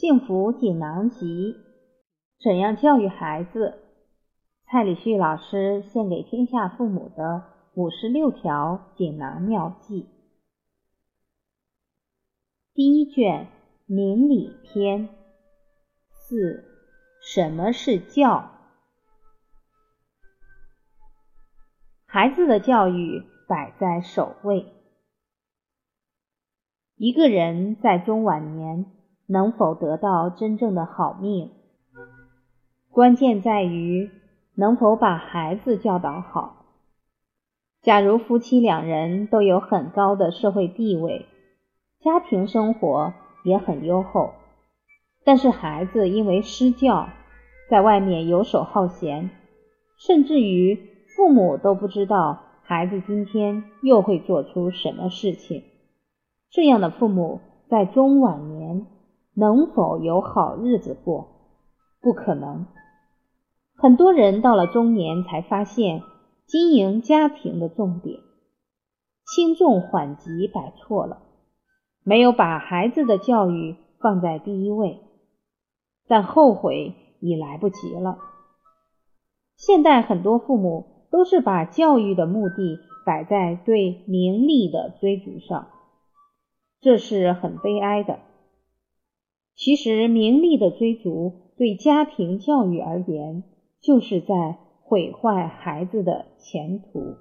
幸福锦囊集：怎样教育孩子？蔡礼旭老师献给天下父母的五十六条锦囊妙计。第一卷明理篇。四，什么是教？孩子的教育摆在首位。一个人在中晚年。能否得到真正的好命，关键在于能否把孩子教导好。假如夫妻两人都有很高的社会地位，家庭生活也很优厚，但是孩子因为失教，在外面游手好闲，甚至于父母都不知道孩子今天又会做出什么事情，这样的父母在中晚年。能否有好日子过？不可能。很多人到了中年才发现，经营家庭的重点轻重缓急摆错了，没有把孩子的教育放在第一位，但后悔已来不及了。现代很多父母都是把教育的目的摆在对名利的追逐上，这是很悲哀的。其实，名利的追逐对家庭教育而言，就是在毁坏孩子的前途。